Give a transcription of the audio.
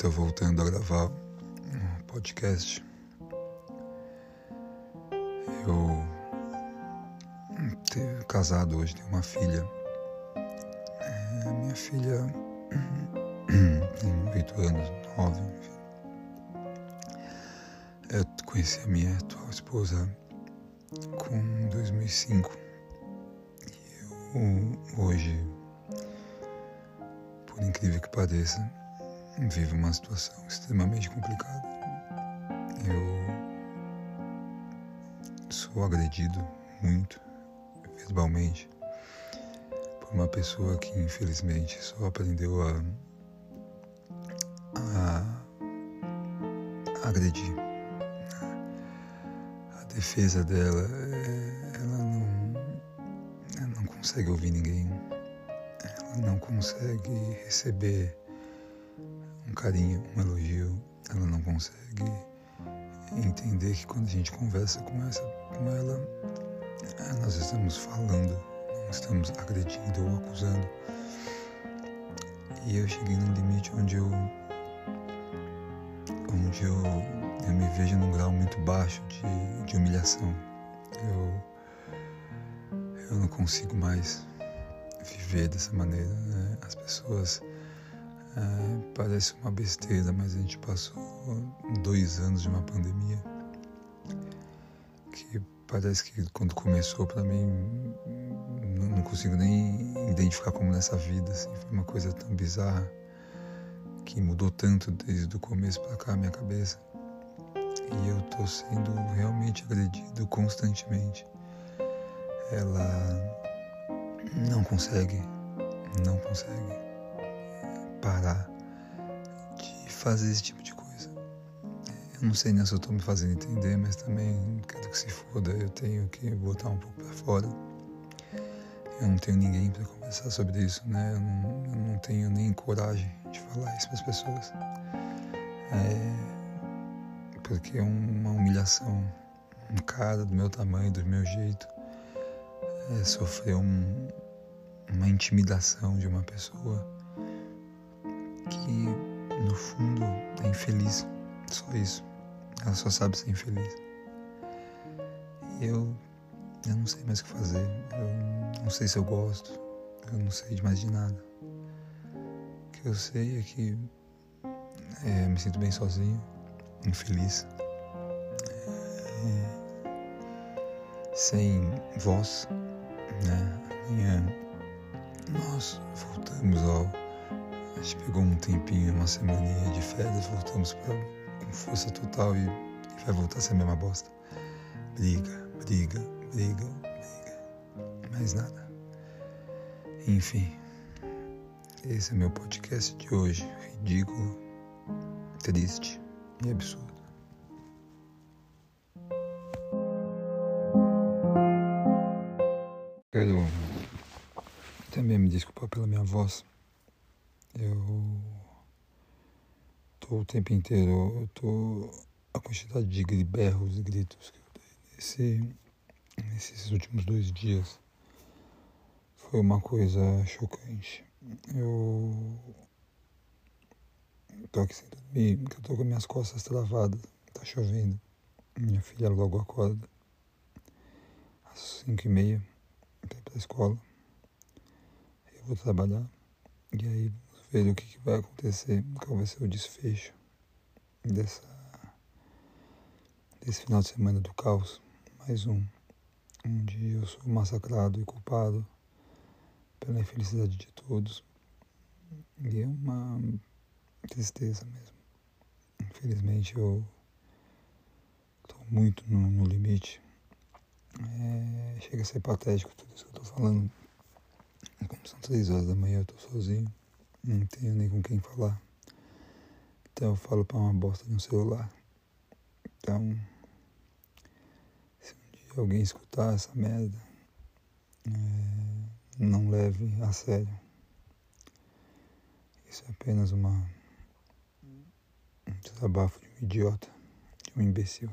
Tô voltando a gravar um podcast. Eu tenho casado hoje, tenho uma filha. É, minha filha tem oito anos, nove, enfim. Eu conheci a minha atual esposa com 2005 e eu hoje, por incrível que pareça, vivo uma situação extremamente complicada. Eu sou agredido muito verbalmente por uma pessoa que infelizmente só aprendeu a, a agredir. A defesa dela, ela não, ela não consegue ouvir ninguém, ela não consegue receber um carinho, um elogio, ela não consegue entender que quando a gente conversa com, essa, com ela, eh, nós estamos falando, não estamos agredindo ou acusando. E eu cheguei num limite onde eu onde eu, eu me vejo num grau muito baixo de, de humilhação. Eu, eu não consigo mais viver dessa maneira. Né? As pessoas é, parece uma besteira, mas a gente passou dois anos de uma pandemia que parece que quando começou para mim não consigo nem identificar como nessa vida assim, foi uma coisa tão bizarra que mudou tanto desde o começo para cá a minha cabeça. E eu tô sendo realmente agredido constantemente. Ela não consegue não consegue parar de fazer esse tipo de coisa. Eu não sei nem se eu estou me fazendo entender, mas também quero que se foda, eu tenho que botar um pouco para fora. Eu não tenho ninguém para conversar sobre isso, né? Eu não, eu não, tenho nem coragem de falar isso para as pessoas. É, porque é uma humilhação. Um cara do meu tamanho, do meu jeito, é, sofreu um, uma intimidação de uma pessoa que no fundo é infeliz, só isso. Ela só sabe ser infeliz. Eu, eu não sei mais o que fazer. Eu não sei se eu gosto. Eu não sei de mais de nada. O que eu sei é que é, me sinto bem sozinho, infeliz, é, sem voz, né? Amanhã nós voltamos ao a gente pegou um tempinho, uma semaninha de férias, voltamos pra, com força total e, e vai voltar a ser a mesma bosta. Briga, briga, briga, briga. Mais nada. Enfim, esse é meu podcast de hoje. Ridículo, triste e absurdo. Quero também me desculpar pela minha voz. Eu tô o tempo inteiro, eu tô a quantidade de berros e gritos que eu dei nesse, nesses últimos dois dias foi uma coisa chocante. Eu tô aqui dormir, porque eu tô com minhas costas travadas, tá chovendo. Minha filha logo acorda às cinco e meia para ir pra escola. Eu vou trabalhar. E aí ver o que, que vai acontecer, qual vai ser o desfecho dessa, desse final de semana do caos. Mais um, onde eu sou massacrado e culpado pela infelicidade de todos. E é uma tristeza mesmo. Infelizmente eu estou muito no, no limite. É, chega a ser patético tudo isso que eu estou falando. Como são três horas da manhã, eu estou sozinho. Não tenho nem com quem falar. Então eu falo para uma bosta um celular. Então, se um dia alguém escutar essa merda, é, não leve a sério. Isso é apenas uma, um desabafo de um idiota, de um imbecil.